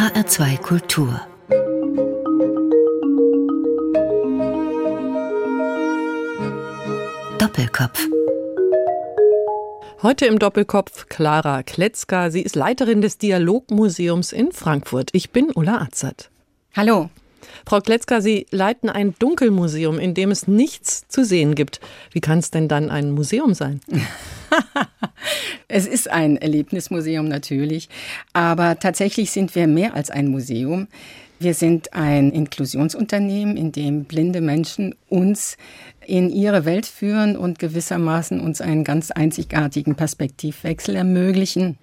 HR2 Kultur Doppelkopf Heute im Doppelkopf Clara Kletzka. Sie ist Leiterin des Dialogmuseums in Frankfurt. Ich bin Ulla Azad. Hallo. Frau Kletzka, Sie leiten ein Dunkelmuseum, in dem es nichts zu sehen gibt. Wie kann es denn dann ein Museum sein? es ist ein Erlebnismuseum natürlich, aber tatsächlich sind wir mehr als ein Museum. Wir sind ein Inklusionsunternehmen, in dem blinde Menschen uns in ihre Welt führen und gewissermaßen uns einen ganz einzigartigen Perspektivwechsel ermöglichen.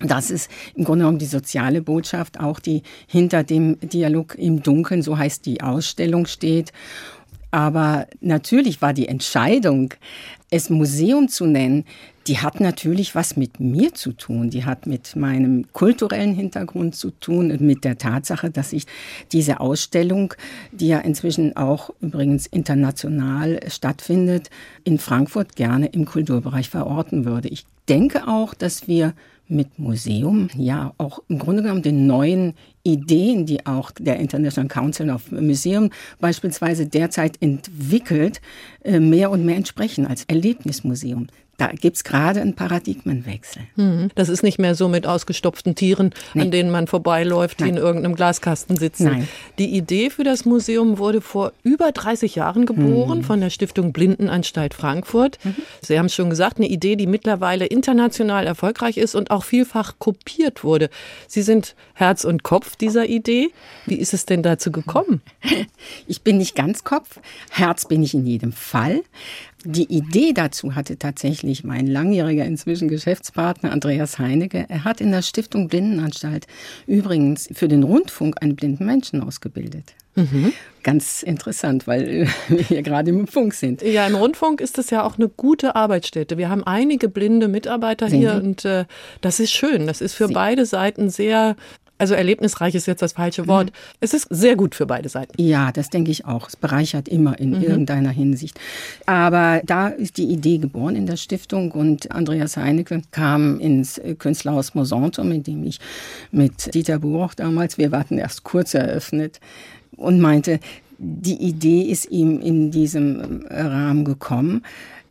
Das ist im Grunde genommen die soziale Botschaft, auch die hinter dem Dialog im Dunkeln, so heißt die Ausstellung, steht. Aber natürlich war die Entscheidung, es Museum zu nennen, die hat natürlich was mit mir zu tun. Die hat mit meinem kulturellen Hintergrund zu tun und mit der Tatsache, dass ich diese Ausstellung, die ja inzwischen auch übrigens international stattfindet, in Frankfurt gerne im Kulturbereich verorten würde. Ich denke auch, dass wir mit Museum, ja, auch im Grunde genommen den neuen Ideen, die auch der International Council of Museum beispielsweise derzeit entwickelt, äh, mehr und mehr entsprechen als Erlebnismuseum. Da gibt's gerade einen Paradigmenwechsel. Hm. Das ist nicht mehr so mit ausgestopften Tieren, nee. an denen man vorbeiläuft, Nein. die in irgendeinem Glaskasten sitzen. Nein. Die Idee für das Museum wurde vor über 30 Jahren geboren mhm. von der Stiftung Blindenanstalt Frankfurt. Mhm. Sie haben es schon gesagt, eine Idee, die mittlerweile international erfolgreich ist und auch vielfach kopiert wurde. Sie sind Herz und Kopf dieser Idee. Wie ist es denn dazu gekommen? Ich bin nicht ganz Kopf. Herz bin ich in jedem Fall. Die Idee dazu hatte tatsächlich mein langjähriger inzwischen Geschäftspartner Andreas Heinecke. Er hat in der Stiftung Blindenanstalt übrigens für den Rundfunk einen blinden Menschen ausgebildet. Mhm. Ganz interessant, weil wir hier gerade im Funk sind. Ja, im Rundfunk ist das ja auch eine gute Arbeitsstätte. Wir haben einige blinde Mitarbeiter Sehen hier Sie? und äh, das ist schön. Das ist für Sie beide Seiten sehr also erlebnisreich ist jetzt das falsche Wort. Mhm. Es ist sehr gut für beide Seiten. Ja, das denke ich auch. Es bereichert immer in mhm. irgendeiner Hinsicht. Aber da ist die Idee geboren in der Stiftung und Andreas Heinecke kam ins Künstlerhaus Mosantum, in dem ich mit Dieter Buch damals, wir warten erst kurz eröffnet, und meinte, die Idee ist ihm in diesem Rahmen gekommen.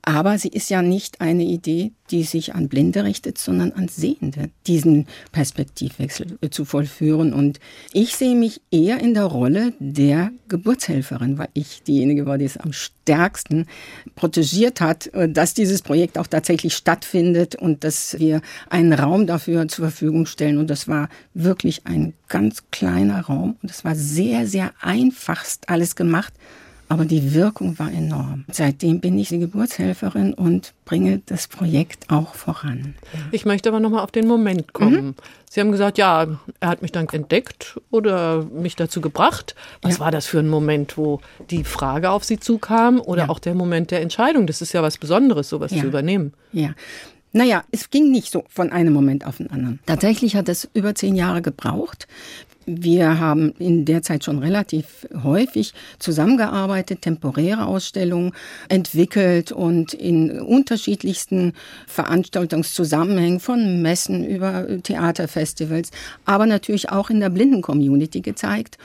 Aber sie ist ja nicht eine Idee, die sich an Blinde richtet, sondern an Sehende, diesen Perspektivwechsel zu vollführen. Und ich sehe mich eher in der Rolle der Geburtshelferin, weil ich diejenige war, die es am stärksten protegiert hat, dass dieses Projekt auch tatsächlich stattfindet und dass wir einen Raum dafür zur Verfügung stellen. Und das war wirklich ein ganz kleiner Raum. Und es war sehr, sehr einfachst alles gemacht aber die Wirkung war enorm. Seitdem bin ich die Geburtshelferin und bringe das Projekt auch voran. Ich möchte aber nochmal auf den Moment kommen. Mhm. Sie haben gesagt, ja, er hat mich dann entdeckt oder mich dazu gebracht. Was ja. war das für ein Moment, wo die Frage auf Sie zukam oder ja. auch der Moment der Entscheidung? Das ist ja was Besonderes, sowas ja. zu übernehmen. Ja. Naja, es ging nicht so von einem Moment auf den anderen. Tatsächlich hat es über zehn Jahre gebraucht. Wir haben in der Zeit schon relativ häufig zusammengearbeitet, temporäre Ausstellungen entwickelt und in unterschiedlichsten Veranstaltungszusammenhängen von Messen über Theaterfestivals, aber natürlich auch in der Blinden-Community gezeigt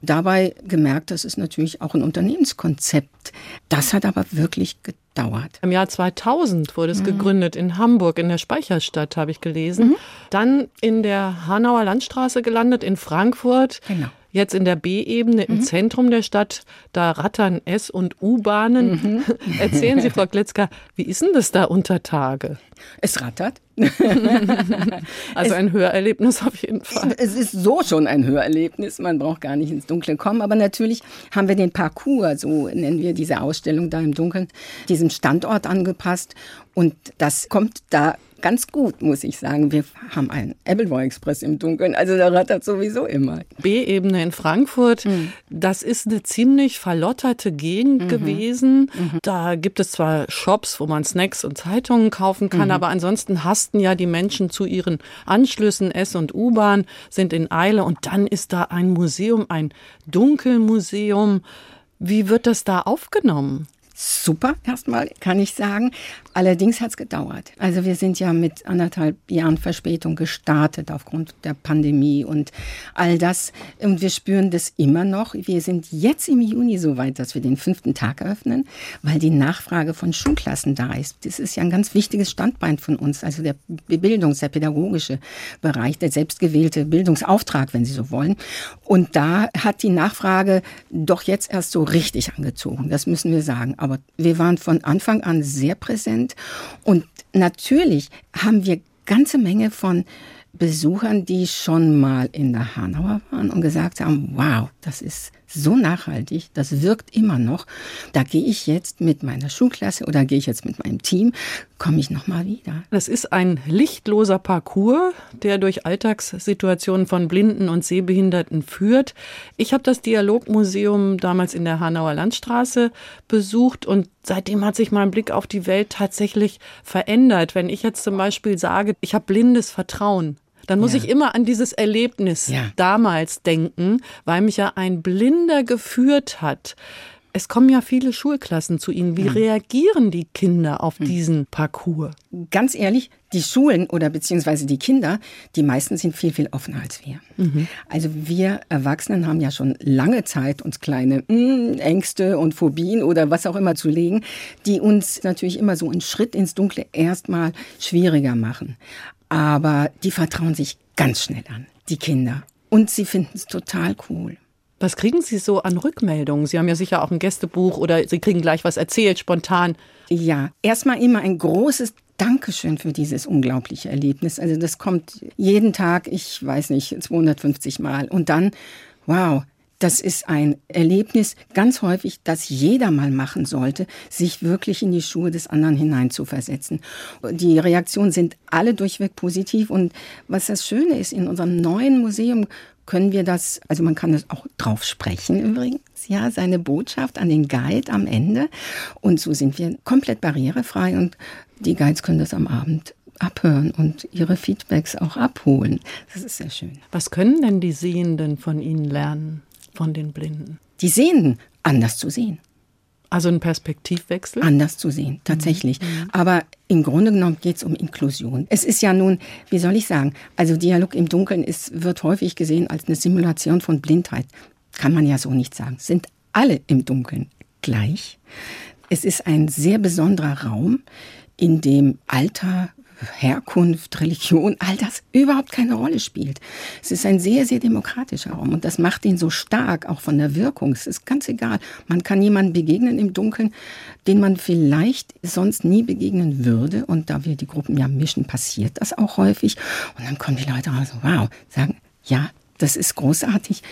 dabei gemerkt, das ist natürlich auch ein Unternehmenskonzept. Das hat aber wirklich gedauert. Im Jahr 2000 wurde es mhm. gegründet in Hamburg, in der Speicherstadt, habe ich gelesen. Mhm. Dann in der Hanauer Landstraße gelandet, in Frankfurt. Genau. Jetzt in der B-Ebene mhm. im Zentrum der Stadt, da rattern S- und U-Bahnen. Mhm. Erzählen Sie, Frau Kletzka, wie ist denn das da unter Tage? Es rattert. also es, ein Hörerlebnis auf jeden Fall. Es ist so schon ein Hörerlebnis. Man braucht gar nicht ins Dunkle kommen. Aber natürlich haben wir den Parcours, so nennen wir diese Ausstellung da im Dunkeln, diesem Standort angepasst. Und das kommt da ganz gut, muss ich sagen. Wir haben einen Appleboy Express im Dunkeln, also da rattert sowieso immer. B-Ebene in Frankfurt, mhm. das ist eine ziemlich verlotterte Gegend mhm. gewesen. Mhm. Da gibt es zwar Shops, wo man Snacks und Zeitungen kaufen kann, mhm. aber ansonsten hasten ja die Menschen zu ihren Anschlüssen S- und U-Bahn, sind in Eile und dann ist da ein Museum, ein Dunkelmuseum. Wie wird das da aufgenommen? Super, erstmal kann ich sagen. Allerdings hat es gedauert. Also wir sind ja mit anderthalb Jahren Verspätung gestartet aufgrund der Pandemie und all das. Und wir spüren das immer noch. Wir sind jetzt im Juni so weit, dass wir den fünften Tag eröffnen, weil die Nachfrage von Schulklassen da ist. Das ist ja ein ganz wichtiges Standbein von uns. Also der Bildungs-, der pädagogische Bereich, der selbstgewählte Bildungsauftrag, wenn Sie so wollen. Und da hat die Nachfrage doch jetzt erst so richtig angezogen. Das müssen wir sagen. Aber wir waren von Anfang an sehr präsent. Und natürlich haben wir ganze Menge von Besuchern, die schon mal in der Hanauer waren und gesagt haben, wow, das ist so nachhaltig, das wirkt immer noch. Da gehe ich jetzt mit meiner Schulklasse oder gehe ich jetzt mit meinem Team, komme ich noch mal wieder. Das ist ein lichtloser Parcours, der durch Alltagssituationen von Blinden und Sehbehinderten führt. Ich habe das Dialogmuseum damals in der Hanauer Landstraße besucht und seitdem hat sich mein Blick auf die Welt tatsächlich verändert. Wenn ich jetzt zum Beispiel sage, ich habe blindes Vertrauen, dann muss ja. ich immer an dieses Erlebnis ja. damals denken, weil mich ja ein Blinder geführt hat. Es kommen ja viele Schulklassen zu Ihnen. Wie mhm. reagieren die Kinder auf mhm. diesen Parcours? Ganz ehrlich, die Schulen oder beziehungsweise die Kinder, die meisten sind viel, viel offener als wir. Mhm. Also wir Erwachsenen haben ja schon lange Zeit, uns kleine mh, Ängste und Phobien oder was auch immer zu legen, die uns natürlich immer so einen Schritt ins Dunkle erstmal schwieriger machen. Aber die vertrauen sich ganz schnell an, die Kinder. Und sie finden es total cool. Was kriegen Sie so an Rückmeldungen? Sie haben ja sicher auch ein Gästebuch oder Sie kriegen gleich was erzählt, spontan. Ja, erstmal immer ein großes Dankeschön für dieses unglaubliche Erlebnis. Also das kommt jeden Tag, ich weiß nicht, 250 Mal. Und dann, wow, das ist ein Erlebnis, ganz häufig, das jeder mal machen sollte, sich wirklich in die Schuhe des anderen hineinzuversetzen. Die Reaktionen sind alle durchweg positiv. Und was das Schöne ist, in unserem neuen Museum können wir das, also man kann das auch drauf sprechen übrigens, ja, seine Botschaft an den Guide am Ende. Und so sind wir komplett barrierefrei und die Guides können das am Abend abhören und ihre Feedbacks auch abholen. Das ist sehr schön. Was können denn die Sehenden von Ihnen lernen? Von den Blinden? Die Sehenden anders zu sehen. Also ein Perspektivwechsel? Anders zu sehen, tatsächlich. Mhm. mhm. Aber im Grunde genommen geht es um Inklusion. Es ist ja nun, wie soll ich sagen, also Dialog im Dunkeln ist, wird häufig gesehen als eine Simulation von Blindheit. Kann man ja so nicht sagen. Sind alle im Dunkeln gleich. Es ist ein sehr besonderer Raum, in dem Alter, Herkunft, Religion, all das überhaupt keine Rolle spielt. Es ist ein sehr, sehr demokratischer Raum und das macht ihn so stark, auch von der Wirkung. Es ist ganz egal. Man kann jemandem begegnen im Dunkeln, den man vielleicht sonst nie begegnen würde. Und da wir die Gruppen ja mischen, passiert das auch häufig. Und dann kommen die Leute raus, wow, sagen, ja, das ist großartig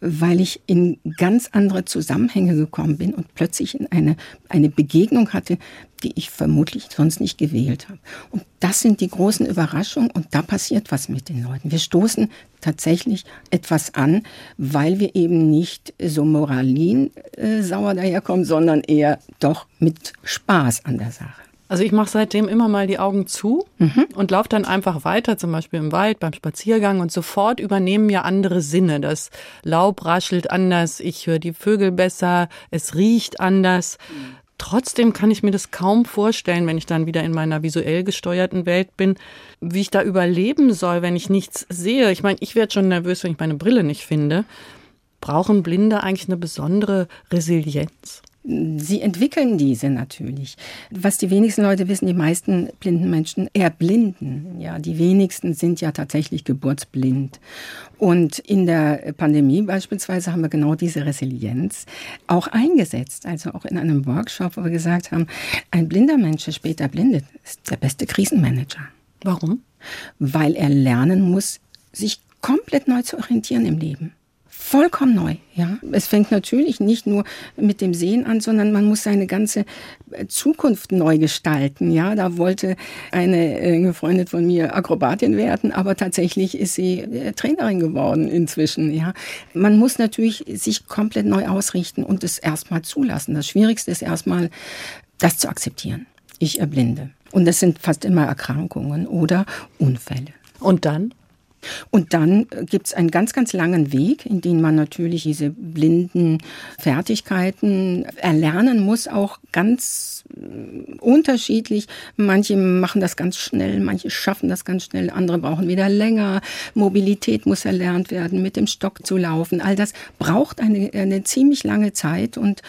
weil ich in ganz andere Zusammenhänge gekommen bin und plötzlich in eine, eine Begegnung hatte, die ich vermutlich sonst nicht gewählt habe. Und das sind die großen Überraschungen und da passiert was mit den Leuten. Wir stoßen tatsächlich etwas an, weil wir eben nicht so moralin äh, daherkommen, sondern eher doch mit Spaß an der Sache. Also ich mache seitdem immer mal die Augen zu mhm. und laufe dann einfach weiter, zum Beispiel im Wald, beim Spaziergang und sofort übernehmen ja andere Sinne. Das Laub raschelt anders, ich höre die Vögel besser, es riecht anders. Trotzdem kann ich mir das kaum vorstellen, wenn ich dann wieder in meiner visuell gesteuerten Welt bin, wie ich da überleben soll, wenn ich nichts sehe. Ich meine, ich werde schon nervös, wenn ich meine Brille nicht finde. Brauchen Blinde eigentlich eine besondere Resilienz? Sie entwickeln diese natürlich. Was die wenigsten Leute wissen, die meisten blinden Menschen erblinden. Ja, die wenigsten sind ja tatsächlich geburtsblind. Und in der Pandemie beispielsweise haben wir genau diese Resilienz auch eingesetzt. Also auch in einem Workshop, wo wir gesagt haben, ein blinder Mensch, der später blindet, ist der beste Krisenmanager. Warum? Weil er lernen muss, sich komplett neu zu orientieren im Leben vollkommen neu. Ja, es fängt natürlich nicht nur mit dem Sehen an, sondern man muss seine ganze äh, Zukunft neu gestalten. Ja, da wollte eine enge Freundin von mir Akrobatin werden, aber tatsächlich ist sie äh, Trainerin geworden inzwischen. Ja, man muss natürlich sich komplett neu ausrichten und es erstmal zulassen. Das Schwierigste ist erstmal, das zu akzeptieren. Ich erblinde. Und das sind fast immer Erkrankungen oder Unfälle. Und dann? Und dann gibt es einen ganz, ganz langen Weg, in dem man natürlich diese blinden Fertigkeiten erlernen muss, auch ganz äh, unterschiedlich. Manche machen das ganz schnell, manche schaffen das ganz schnell, andere brauchen wieder länger. Mobilität muss erlernt werden, mit dem Stock zu laufen. All das braucht eine, eine ziemlich lange Zeit. Und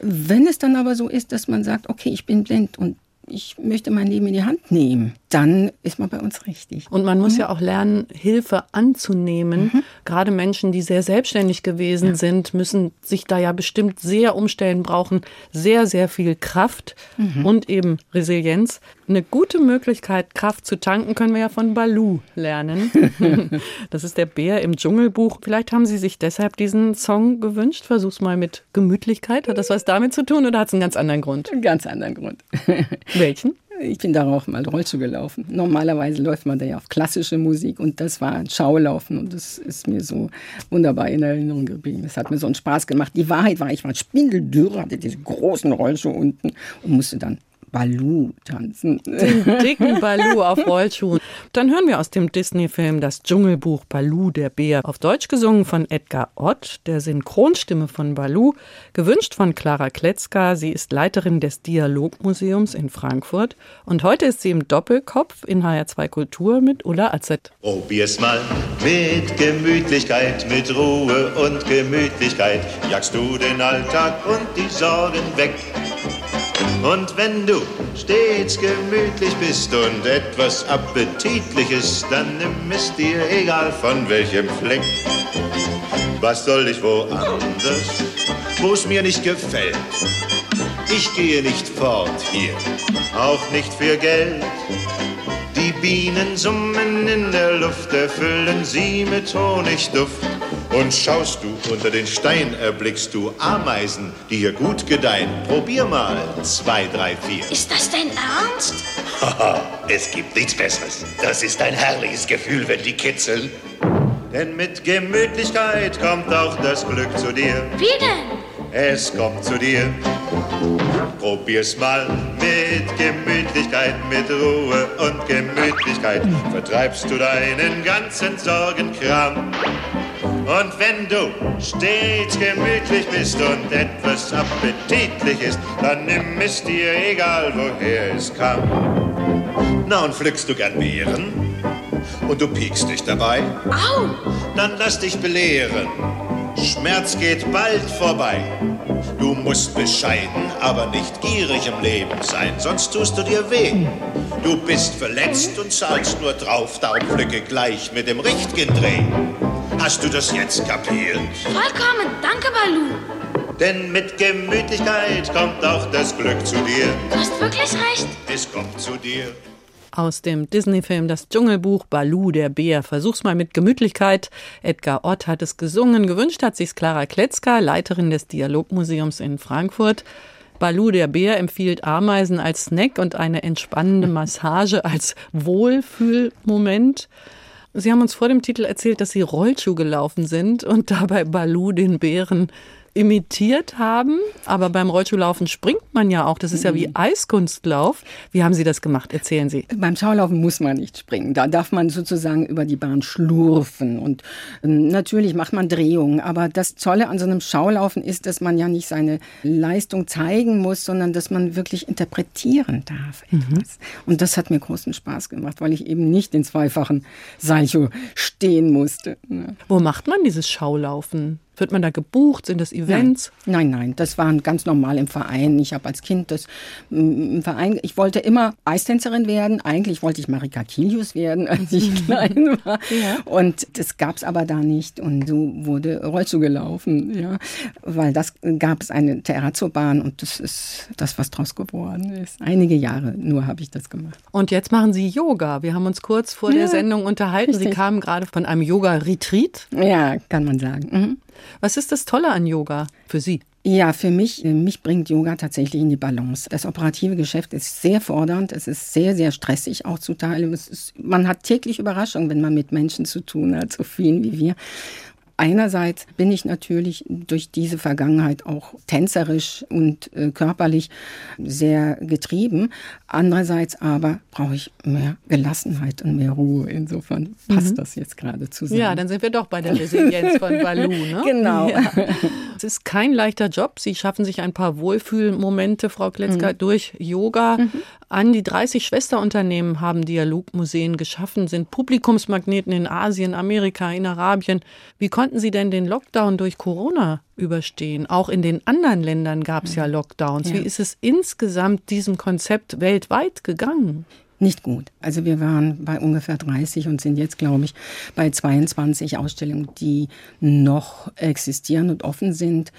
wenn es dann aber so ist, dass man sagt, okay, ich bin blind und ich möchte mein Leben in die Hand nehmen, dann ist man bei uns richtig. Und man muss mhm. ja auch lernen, Hilfe anzunehmen. Mhm. Gerade Menschen, die sehr selbstständig gewesen ja. sind, müssen sich da ja bestimmt sehr umstellen, brauchen sehr, sehr viel Kraft mhm. und eben Resilienz. Eine gute Möglichkeit, Kraft zu tanken, können wir ja von Baloo lernen. das ist der Bär im Dschungelbuch. Vielleicht haben Sie sich deshalb diesen Song gewünscht. Versuch's mal mit Gemütlichkeit. Hat das was damit zu tun oder hat es einen ganz anderen Grund? Einen ganz anderen Grund. Welchen? Ich bin da auch mal Rollschuh gelaufen. Normalerweise läuft man da ja auf klassische Musik und das war ein Schaulaufen und das ist mir so wunderbar in Erinnerung geblieben. Es hat mir so einen Spaß gemacht. Die Wahrheit war, ich war spindeldürr, hatte diese großen Rollschuhe unten und musste dann Baloo tanzen. Den dicken Baloo auf Rollschuhen. Dann hören wir aus dem Disney-Film Das Dschungelbuch Baloo der Bär. Auf Deutsch gesungen von Edgar Ott, der Synchronstimme von Baloo. Gewünscht von Clara Kletzka. Sie ist Leiterin des Dialogmuseums in Frankfurt. Und heute ist sie im Doppelkopf in HR2 Kultur mit Ulla Azet. Probier's mal mit Gemütlichkeit, mit Ruhe und Gemütlichkeit. Jagst du den Alltag und die Sorgen weg. Und wenn du stets gemütlich bist und etwas Appetitliches, dann nimm es dir egal von welchem Fleck. Was soll ich woanders, wo es mir nicht gefällt? Ich gehe nicht fort hier, auch nicht für Geld. Die Bienen summen in der Luft, erfüllen sie mit Honigduft. Und schaust du unter den Stein, erblickst du Ameisen, die hier gut gedeihen. Probier mal, zwei, drei, vier. Ist das dein Ernst? Haha, es gibt nichts Besseres. Das ist ein herrliches Gefühl, wenn die kitzeln. Denn mit Gemütlichkeit kommt auch das Glück zu dir. Wie denn? Es kommt zu dir. Probier's mal mit Gemütlichkeit, mit Ruhe und Gemütlichkeit. Vertreibst du deinen ganzen Sorgenkram. Und wenn du stets gemütlich bist und etwas appetitlich ist, dann nimm es dir egal, woher es kam. Na, und pflückst du gern Beeren? Und du piekst dich dabei? Au! Dann lass dich belehren. Schmerz geht bald vorbei. Du musst bescheiden, aber nicht gierig im Leben sein, sonst tust du dir weh. Du bist verletzt und zahlst nur drauf, darum pflücke gleich mit dem richtigen Dreh. Hast du das jetzt kapiert? Vollkommen, danke, Balu. Denn mit Gemütlichkeit kommt auch das Glück zu dir. Du hast wirklich recht. Es kommt zu dir. Aus dem Disney-Film Das Dschungelbuch Balu der Bär. Versuch's mal mit Gemütlichkeit. Edgar Ott hat es gesungen. Gewünscht hat sich's Clara Kletzka, Leiterin des Dialogmuseums in Frankfurt. Balu der Bär empfiehlt Ameisen als Snack und eine entspannende Massage als Wohlfühlmoment. Sie haben uns vor dem Titel erzählt, dass Sie Rollschuh gelaufen sind und dabei Balu den Bären imitiert haben. Aber beim Rollschuhlaufen springt man ja auch. Das ist ja wie mhm. Eiskunstlauf. Wie haben Sie das gemacht? Erzählen Sie. Beim Schaulaufen muss man nicht springen. Da darf man sozusagen über die Bahn schlurfen. Und ähm, natürlich macht man Drehungen. Aber das Tolle an so einem Schaulaufen ist, dass man ja nicht seine Leistung zeigen muss, sondern dass man wirklich interpretieren darf. Mhm. Und das hat mir großen Spaß gemacht, weil ich eben nicht in zweifachen Salcho stehen musste. Wo macht man dieses Schaulaufen? Wird man da gebucht? Sind das Events? Nein, nein, nein das war ganz normal im Verein. Ich habe als Kind das im Verein, ich wollte immer Eistänzerin werden. Eigentlich wollte ich Marika Kilius werden, als ich klein war. Ja. Und das gab es aber da nicht. Und so wurde Rollstuhl gelaufen, ja. Weil das gab es eine Terrazzo-Bahn und das ist das, was draus geworden ist. Einige Jahre nur habe ich das gemacht. Und jetzt machen Sie Yoga. Wir haben uns kurz vor ja, der Sendung unterhalten. Richtig. Sie kamen gerade von einem Yoga-Retreat. Ja, kann man sagen. Mhm. Was ist das Tolle an Yoga für Sie? Ja, für mich, äh, mich bringt Yoga tatsächlich in die Balance. Das operative Geschäft ist sehr fordernd, es ist sehr, sehr stressig auch zu teilen. Man hat täglich Überraschungen, wenn man mit Menschen zu tun hat, so vielen wie wir. Einerseits bin ich natürlich durch diese Vergangenheit auch tänzerisch und äh, körperlich sehr getrieben. Andererseits aber brauche ich mehr Gelassenheit und mehr Ruhe. Insofern passt mhm. das jetzt gerade zusammen. Ja, dann sind wir doch bei der Resilienz von Balu. Ne? Genau. Ja. Es ist kein leichter Job. Sie schaffen sich ein paar Wohlfühlmomente, Frau Kletzger, mhm. durch Yoga. Mhm. An die 30 Schwesterunternehmen haben Dialogmuseen geschaffen, sind Publikumsmagneten in Asien, Amerika, in Arabien. Wie konnten Sie denn den Lockdown durch Corona überstehen? Auch in den anderen Ländern gab es ja Lockdowns. Ja. Wie ist es insgesamt diesem Konzept weltweit gegangen? Nicht gut. Also wir waren bei ungefähr 30 und sind jetzt, glaube ich, bei 22 Ausstellungen, die noch existieren und offen sind.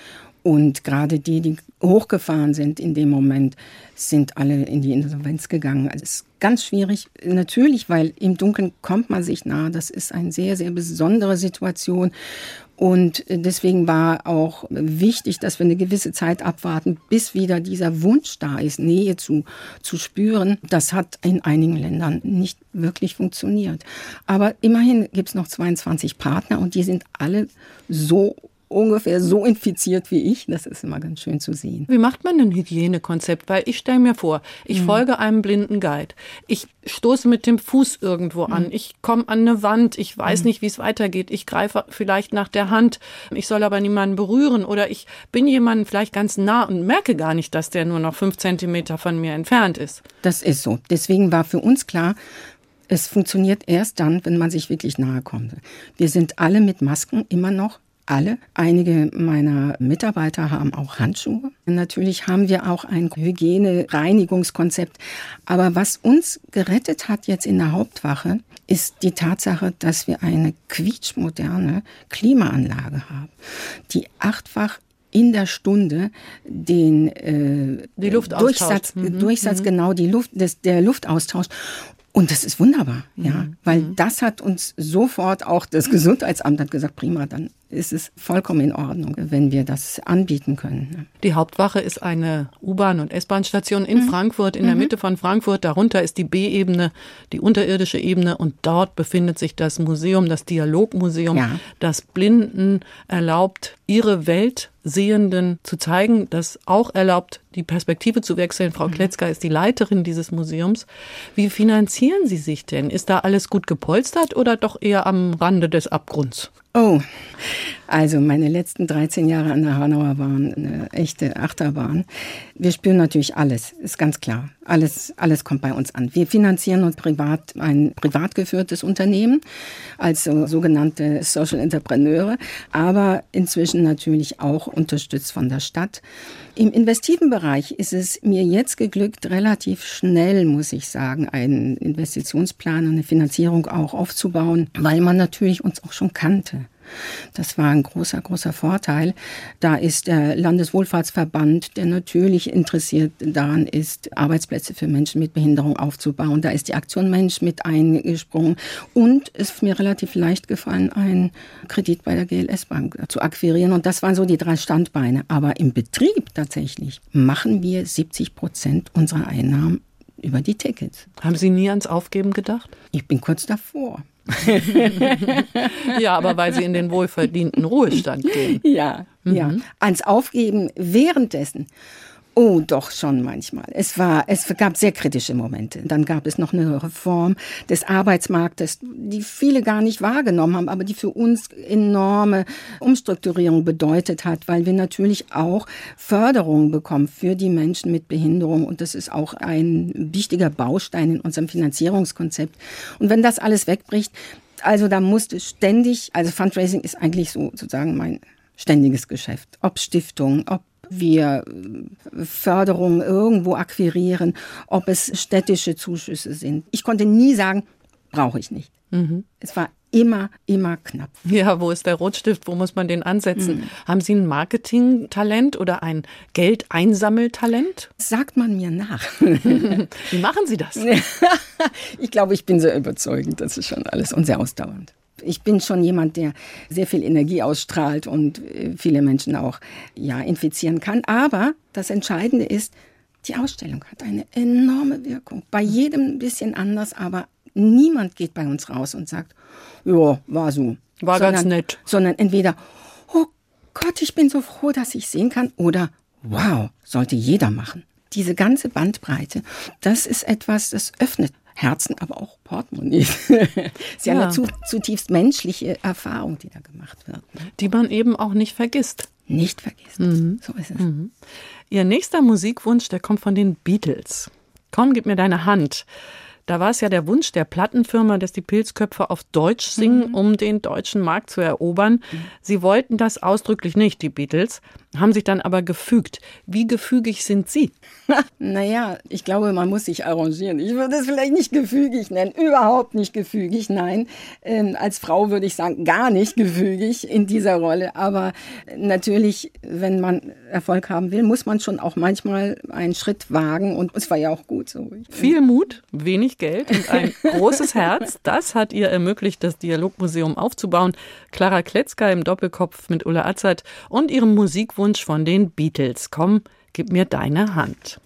Und gerade die, die hochgefahren sind in dem Moment, sind alle in die Insolvenz gegangen. Also es ist ganz schwierig, natürlich, weil im Dunkeln kommt man sich nahe. Das ist eine sehr, sehr besondere Situation. Und deswegen war auch wichtig, dass wir eine gewisse Zeit abwarten, bis wieder dieser Wunsch da ist, Nähe zu, zu spüren. Das hat in einigen Ländern nicht wirklich funktioniert. Aber immerhin gibt es noch 22 Partner und die sind alle so ungefähr so infiziert wie ich. Das ist immer ganz schön zu sehen. Wie macht man ein Hygienekonzept? Weil ich stelle mir vor, ich mhm. folge einem blinden Guide. Ich stoße mit dem Fuß irgendwo an. Mhm. Ich komme an eine Wand. Ich weiß mhm. nicht, wie es weitergeht. Ich greife vielleicht nach der Hand. Ich soll aber niemanden berühren. Oder ich bin jemandem vielleicht ganz nah und merke gar nicht, dass der nur noch fünf Zentimeter von mir entfernt ist. Das ist so. Deswegen war für uns klar, es funktioniert erst dann, wenn man sich wirklich nahe kommt. Wir sind alle mit Masken immer noch alle. Einige meiner Mitarbeiter haben auch Handschuhe. Natürlich haben wir auch ein Hygiene-Reinigungskonzept. Aber was uns gerettet hat jetzt in der Hauptwache, ist die Tatsache, dass wir eine quietschmoderne Klimaanlage haben, die achtfach in der Stunde den äh, Durchsatz, mhm. Durchsatz mhm. genau die Luft, des, der Luftaustausch und das ist wunderbar, ja, mhm. weil mhm. das hat uns sofort auch das Gesundheitsamt hat gesagt, prima, dann ist es vollkommen in Ordnung, wenn wir das anbieten können. Ne? Die Hauptwache ist eine U-Bahn- und S-Bahn-Station in mhm. Frankfurt, in der mhm. Mitte von Frankfurt. Darunter ist die B-Ebene, die unterirdische Ebene und dort befindet sich das Museum, das Dialogmuseum, ja. das Blinden erlaubt, ihre Welt Sehenden zu zeigen, das auch erlaubt, die Perspektive zu wechseln. Frau mhm. Kletzger ist die Leiterin dieses Museums. Wie finanzieren Sie sich denn? Ist da alles gut gepolstert oder doch eher am Rande des Abgrunds? Oh, also meine letzten 13 Jahre an der Hanauer waren eine echte Achterbahn. Wir spüren natürlich alles, ist ganz klar. Alles, alles kommt bei uns an. Wir finanzieren uns privat ein privat geführtes Unternehmen als sogenannte Social Entrepreneure, aber inzwischen natürlich auch unterstützt von der Stadt. Im investiven Bereich ist es mir jetzt geglückt, relativ schnell, muss ich sagen, einen Investitionsplan und eine Finanzierung auch aufzubauen, weil man natürlich uns auch schon kannte. Das war ein großer, großer Vorteil. Da ist der Landeswohlfahrtsverband, der natürlich interessiert daran ist, Arbeitsplätze für Menschen mit Behinderung aufzubauen. Da ist die Aktion Mensch mit eingesprungen. Und es ist mir relativ leicht gefallen, einen Kredit bei der GLS Bank zu akquirieren. Und das waren so die drei Standbeine. Aber im Betrieb tatsächlich machen wir 70 Prozent unserer Einnahmen über die Tickets. Haben Sie nie ans Aufgeben gedacht? Ich bin kurz davor. Ja, aber weil Sie in den wohlverdienten Ruhestand gehen. Ja, mhm. ja. Ans Aufgeben währenddessen Oh, doch schon manchmal. Es war, es gab sehr kritische Momente. Dann gab es noch eine Reform des Arbeitsmarktes, die viele gar nicht wahrgenommen haben, aber die für uns enorme Umstrukturierung bedeutet hat, weil wir natürlich auch Förderung bekommen für die Menschen mit Behinderung. Und das ist auch ein wichtiger Baustein in unserem Finanzierungskonzept. Und wenn das alles wegbricht, also da musste ständig, also Fundraising ist eigentlich so sozusagen mein ständiges Geschäft. Ob Stiftung, ob wir äh, Förderungen irgendwo akquirieren, ob es städtische Zuschüsse sind. Ich konnte nie sagen, brauche ich nicht. Mhm. Es war immer, immer knapp. Ja, wo ist der Rotstift? Wo muss man den ansetzen? Mhm. Haben Sie ein Marketingtalent oder ein Geldeinsammeltalent? Sagt man mir nach. Wie machen Sie das? ich glaube, ich bin sehr überzeugend. Das ist schon alles und sehr ausdauernd ich bin schon jemand, der sehr viel Energie ausstrahlt und äh, viele Menschen auch ja, infizieren kann. Aber das Entscheidende ist, die Ausstellung hat eine enorme Wirkung. Bei jedem ein bisschen anders, aber niemand geht bei uns raus und sagt, ja, war so. War sondern, ganz nett. Sondern entweder, oh Gott, ich bin so froh, dass ich sehen kann, oder wow, sollte jeder machen. Diese ganze Bandbreite, das ist etwas, das öffnet Herzen, aber auch Portemonnaie. Sie ja. haben eine zu, zutiefst menschliche Erfahrung, die da gemacht wird. Ne? Die man eben auch nicht vergisst. Nicht vergisst. Mhm. So ist es. Mhm. Ihr nächster Musikwunsch, der kommt von den Beatles. Komm, gib mir deine Hand. Da war es ja der Wunsch der Plattenfirma, dass die Pilzköpfe auf Deutsch singen, mhm. um den deutschen Markt zu erobern. Mhm. Sie wollten das ausdrücklich nicht, die Beatles, haben sich dann aber gefügt. Wie gefügig sind Sie? naja, ich glaube, man muss sich arrangieren. Ich würde es vielleicht nicht gefügig nennen, überhaupt nicht gefügig, nein. Ähm, als Frau würde ich sagen, gar nicht gefügig in dieser Rolle. Aber natürlich, wenn man Erfolg haben will, muss man schon auch manchmal einen Schritt wagen und es war ja auch gut so. Viel Mut, wenig Geld und ein großes Herz, das hat ihr ermöglicht, das Dialogmuseum aufzubauen. Clara Kletzka im Doppelkopf mit Ulla Azad und ihrem Musikwunsch von den Beatles. Komm, gib mir deine Hand.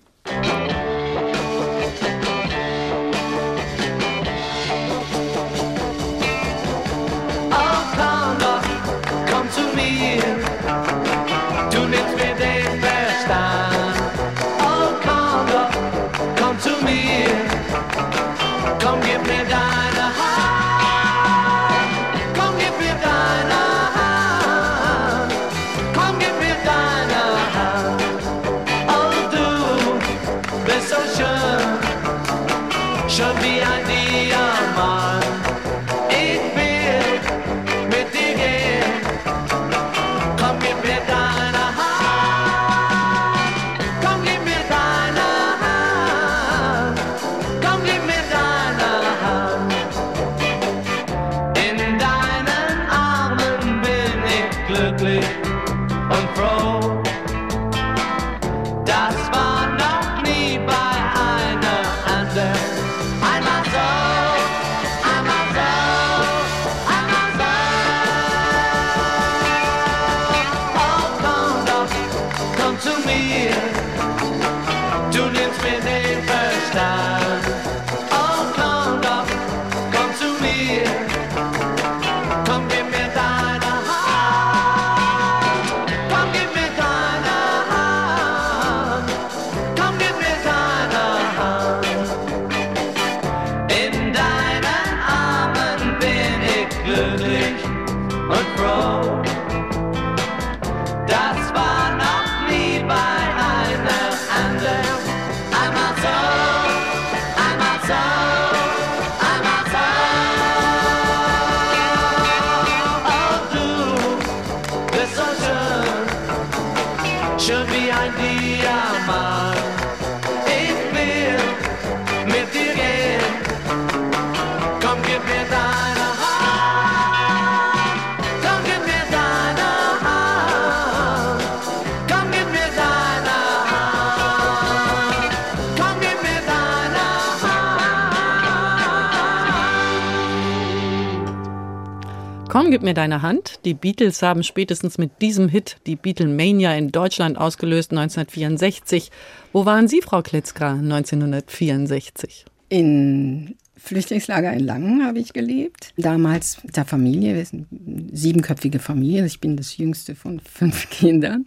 Komm, gib mir deine Hand. Die Beatles haben spätestens mit diesem Hit die Beatlemania in Deutschland ausgelöst 1964. Wo waren Sie, Frau Kletzka, 1964? In Flüchtlingslager in Langen habe ich gelebt. Damals mit der Familie, wir sind eine siebenköpfige Familie. Ich bin das jüngste von fünf Kindern.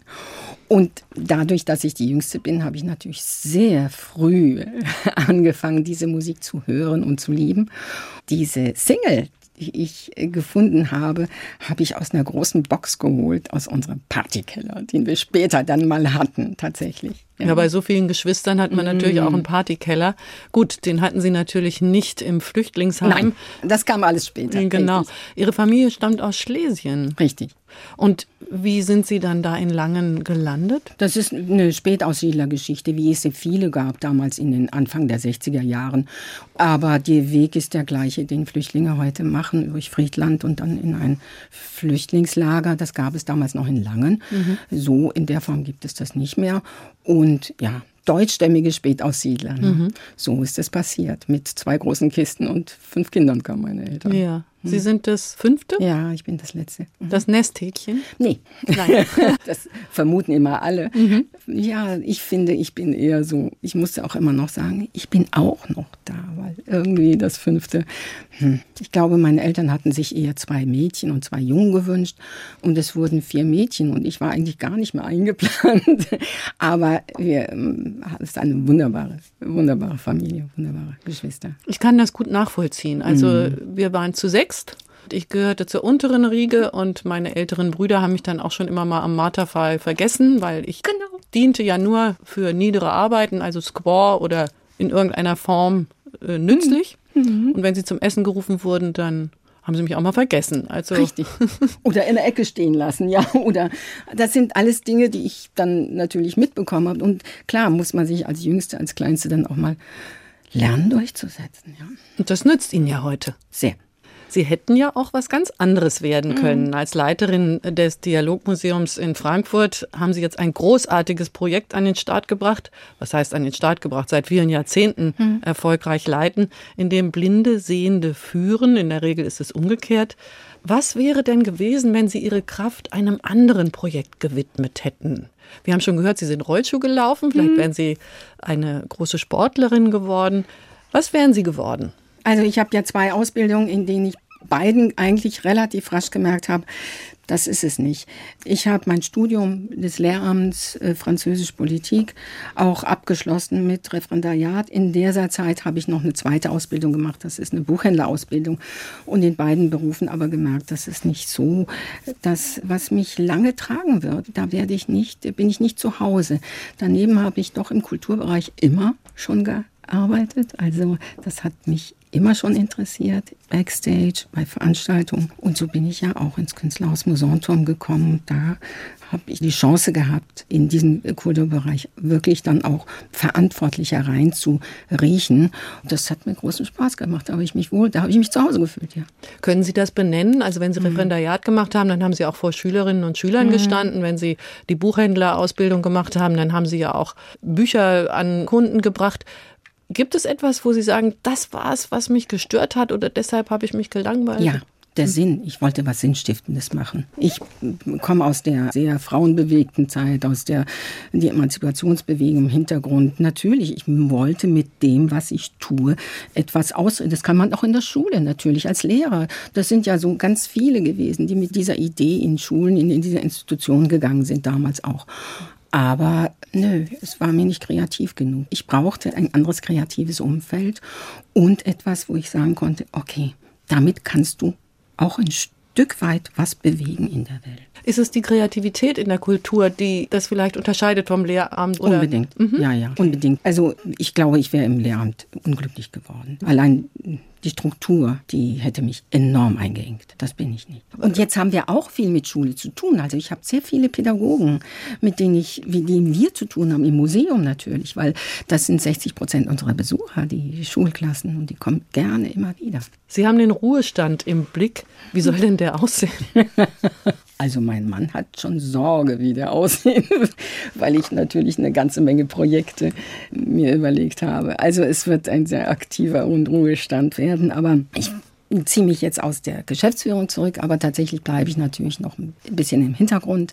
Und dadurch, dass ich die jüngste bin, habe ich natürlich sehr früh angefangen, diese Musik zu hören und zu lieben. Diese Single, die ich äh, gefunden habe, habe ich aus einer großen Box geholt, aus unserem Partykeller, den wir später dann mal hatten, tatsächlich. Ja. bei so vielen Geschwistern hat man mm. natürlich auch einen Partykeller. Gut, den hatten Sie natürlich nicht im Flüchtlingsheim. Nein, das kam alles später. Genau. Richtig. Ihre Familie stammt aus Schlesien. Richtig. Und wie sind Sie dann da in Langen gelandet? Das ist eine Spätaussiedlergeschichte, wie es viele gab damals in den Anfang der 60er Jahren. Aber der Weg ist der gleiche, den Flüchtlinge heute machen, durch Friedland und dann in ein Flüchtlingslager. Das gab es damals noch in Langen. Mhm. So in der Form gibt es das nicht mehr. Und ja, deutschstämmige Spätaussiedler. Ne? Mhm. So ist es passiert. Mit zwei großen Kisten und fünf Kindern kamen meine Eltern. Ja. Sie sind das fünfte? Ja, ich bin das letzte. Mhm. Das Nesthäkchen? Nee. Nein. das vermuten immer alle. Mhm. Ja, ich finde, ich bin eher so, ich musste auch immer noch sagen, ich bin auch noch da, weil irgendwie das fünfte. Hm. Ich glaube, meine Eltern hatten sich eher zwei Mädchen und zwei Jungen gewünscht und es wurden vier Mädchen und ich war eigentlich gar nicht mehr eingeplant. Aber wir, ähm, es ist eine wunderbare, wunderbare Familie, wunderbare Geschwister. Ich kann das gut nachvollziehen. Also mhm. wir waren zu sechs sechst. Ich gehörte zur unteren Riege und meine älteren Brüder haben mich dann auch schon immer mal am Marterpfahl vergessen, weil ich genau. diente ja nur für niedere Arbeiten, also Squaw oder in irgendeiner Form äh, nützlich. Mhm. Und wenn sie zum Essen gerufen wurden, dann haben sie mich auch mal vergessen. Also Richtig. Oder in der Ecke stehen lassen, ja. Oder das sind alles Dinge, die ich dann natürlich mitbekommen habe. Und klar muss man sich als Jüngste, als Kleinste dann auch mal lernen durchzusetzen, ja. Und das nützt Ihnen ja heute. Sehr. Sie hätten ja auch was ganz anderes werden mhm. können. Mhm. Als Leiterin des Dialogmuseums in Frankfurt haben Sie jetzt ein großartiges Projekt an den Start gebracht. Was heißt an den Start gebracht? Seit vielen Jahrzehnten mhm. erfolgreich leiten, in dem Blinde Sehende führen. In der Regel ist es umgekehrt. Was wäre denn gewesen, wenn Sie Ihre Kraft einem anderen Projekt gewidmet hätten? Wir haben schon gehört, Sie sind Rollschuh gelaufen. Vielleicht mhm. wären Sie eine große Sportlerin geworden. Was wären Sie geworden? Also ich habe ja zwei Ausbildungen, in denen ich beiden eigentlich relativ rasch gemerkt habe, das ist es nicht. Ich habe mein Studium des Lehramts äh, Französisch Politik auch abgeschlossen mit Referendariat. In dieser Zeit habe ich noch eine zweite Ausbildung gemacht. Das ist eine Buchhändlerausbildung. Und in beiden Berufen aber gemerkt, das ist nicht so das, was mich lange tragen wird. Da werde ich nicht, bin ich nicht zu Hause. Daneben habe ich doch im Kulturbereich immer schon gearbeitet. Also das hat mich immer schon interessiert, Backstage, bei Veranstaltungen. Und so bin ich ja auch ins Künstlerhaus Mosanturm gekommen. Da habe ich die Chance gehabt, in diesen Kulturbereich wirklich dann auch verantwortlicher rein zu riechen. Das hat mir großen Spaß gemacht. Da habe ich mich wohl, da habe ich mich zu Hause gefühlt, ja. Können Sie das benennen? Also wenn Sie mhm. Referendariat gemacht haben, dann haben Sie auch vor Schülerinnen und Schülern mhm. gestanden. Wenn Sie die Buchhändlerausbildung gemacht haben, dann haben Sie ja auch Bücher an Kunden gebracht. Gibt es etwas, wo Sie sagen, das war es, was mich gestört hat oder deshalb habe ich mich gelangweilt? Ja, der Sinn. Ich wollte was Sinnstiftendes machen. Ich komme aus der sehr frauenbewegten Zeit, aus der die Emanzipationsbewegung im Hintergrund. Natürlich, ich wollte mit dem, was ich tue, etwas aus. Das kann man auch in der Schule natürlich als Lehrer. Das sind ja so ganz viele gewesen, die mit dieser Idee in Schulen, in, in diese Institutionen gegangen sind, damals auch. Aber nö, es war mir nicht kreativ genug. Ich brauchte ein anderes kreatives Umfeld und etwas, wo ich sagen konnte, okay, damit kannst du auch ein Stück weit was bewegen in der Welt. Ist es die Kreativität in der Kultur, die das vielleicht unterscheidet vom Lehramt? Oder? Unbedingt, mhm. ja, ja, unbedingt. Also ich glaube, ich wäre im Lehramt unglücklich geworden. Allein die Struktur, die hätte mich enorm eingeengt. Das bin ich nicht. Und jetzt haben wir auch viel mit Schule zu tun. Also ich habe sehr viele Pädagogen, mit denen ich, mit denen wir zu tun haben, im Museum natürlich, weil das sind 60 Prozent unserer Besucher, die Schulklassen, und die kommen gerne immer wieder. Sie haben den Ruhestand im Blick. Wie soll denn der aussehen? Also mein Mann hat schon Sorge, wie der aussehen wird, weil ich natürlich eine ganze Menge Projekte mir überlegt habe. Also es wird ein sehr aktiver Ruhestand werden, aber ich ziehe mich jetzt aus der Geschäftsführung zurück, aber tatsächlich bleibe ich natürlich noch ein bisschen im Hintergrund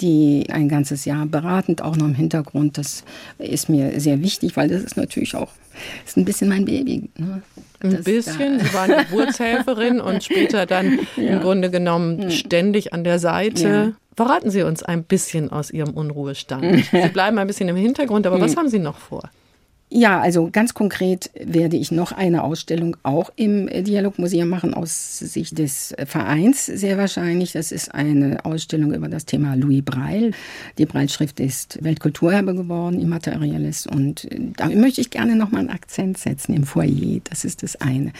die ein ganzes Jahr beratend auch noch im Hintergrund. Das ist mir sehr wichtig, weil das ist natürlich auch ist ein bisschen mein Baby. Ne? Ein bisschen. Sie waren Geburtshelferin und später dann ja. im Grunde genommen ständig an der Seite. Ja. Verraten Sie uns ein bisschen aus Ihrem Unruhestand. Sie bleiben ein bisschen im Hintergrund, aber was haben Sie noch vor? Ja, also ganz konkret werde ich noch eine Ausstellung auch im Dialogmuseum machen, aus Sicht des Vereins sehr wahrscheinlich. Das ist eine Ausstellung über das Thema Louis Braille. Die Braille-Schrift ist Weltkulturerbe geworden, immaterielles. Und da möchte ich gerne nochmal einen Akzent setzen im Foyer. Das ist das eine.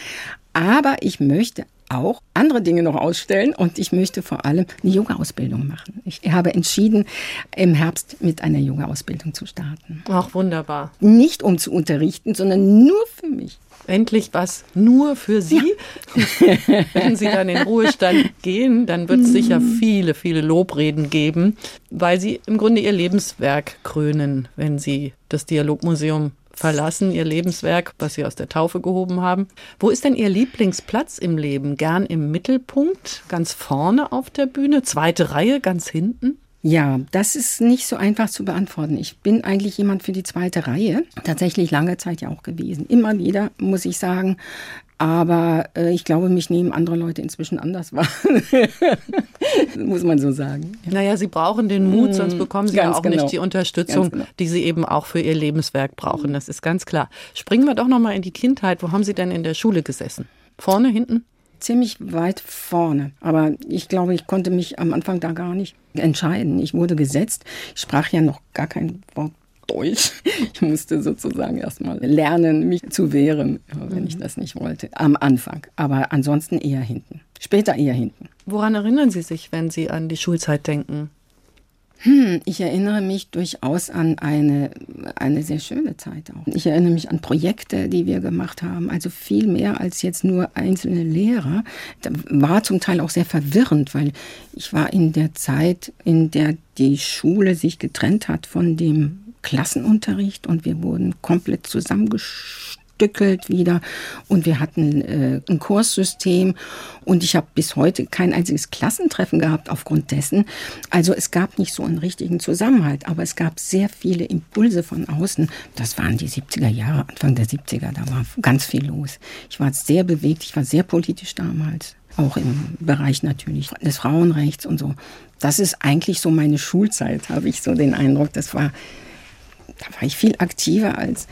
Aber ich möchte auch andere Dinge noch ausstellen und ich möchte vor allem eine Yoga-Ausbildung machen. Ich habe entschieden, im Herbst mit einer Yoga-Ausbildung zu starten. Ach, wunderbar. Nicht um zu unterrichten, sondern nur für mich. Endlich was nur für Sie. Ja. Wenn Sie dann in Ruhestand gehen, dann wird es sicher viele, viele Lobreden geben, weil Sie im Grunde Ihr Lebenswerk krönen, wenn Sie das Dialogmuseum verlassen, Ihr Lebenswerk, was Sie aus der Taufe gehoben haben. Wo ist denn Ihr Lieblingsplatz im Leben? Gern im Mittelpunkt, ganz vorne auf der Bühne, zweite Reihe, ganz hinten? Ja, das ist nicht so einfach zu beantworten. Ich bin eigentlich jemand für die zweite Reihe, tatsächlich lange Zeit ja auch gewesen. Immer wieder, muss ich sagen. Aber äh, ich glaube, mich nehmen andere Leute inzwischen anders wahr. Muss man so sagen. Ja. Naja, Sie brauchen den Mut, sonst mm, bekommen Sie ja auch genau. nicht die Unterstützung, genau. die Sie eben auch für Ihr Lebenswerk brauchen. Das ist ganz klar. Springen wir doch nochmal in die Kindheit. Wo haben Sie denn in der Schule gesessen? Vorne, hinten? Ziemlich weit vorne. Aber ich glaube, ich konnte mich am Anfang da gar nicht entscheiden. Ich wurde gesetzt. Ich sprach ja noch gar kein Wort Deutsch. Ich musste sozusagen erstmal lernen, mich zu wehren, wenn mhm. ich das nicht wollte. Am Anfang. Aber ansonsten eher hinten. Später eher hinten. Woran erinnern Sie sich, wenn Sie an die Schulzeit denken? Hm, ich erinnere mich durchaus an eine, eine sehr schöne Zeit auch. Ich erinnere mich an Projekte, die wir gemacht haben, also viel mehr als jetzt nur einzelne Lehrer. Das war zum Teil auch sehr verwirrend, weil ich war in der Zeit, in der die Schule sich getrennt hat von dem Klassenunterricht und wir wurden komplett zusammengestückelt wieder und wir hatten äh, ein Kurssystem und ich habe bis heute kein einziges Klassentreffen gehabt aufgrund dessen. Also es gab nicht so einen richtigen Zusammenhalt, aber es gab sehr viele Impulse von außen. Das waren die 70er Jahre, Anfang der 70er, da war ganz viel los. Ich war sehr bewegt, ich war sehr politisch damals auch im Bereich natürlich des Frauenrechts und so. Das ist eigentlich so meine Schulzeit, habe ich so den Eindruck. Das war da war ich viel aktiver als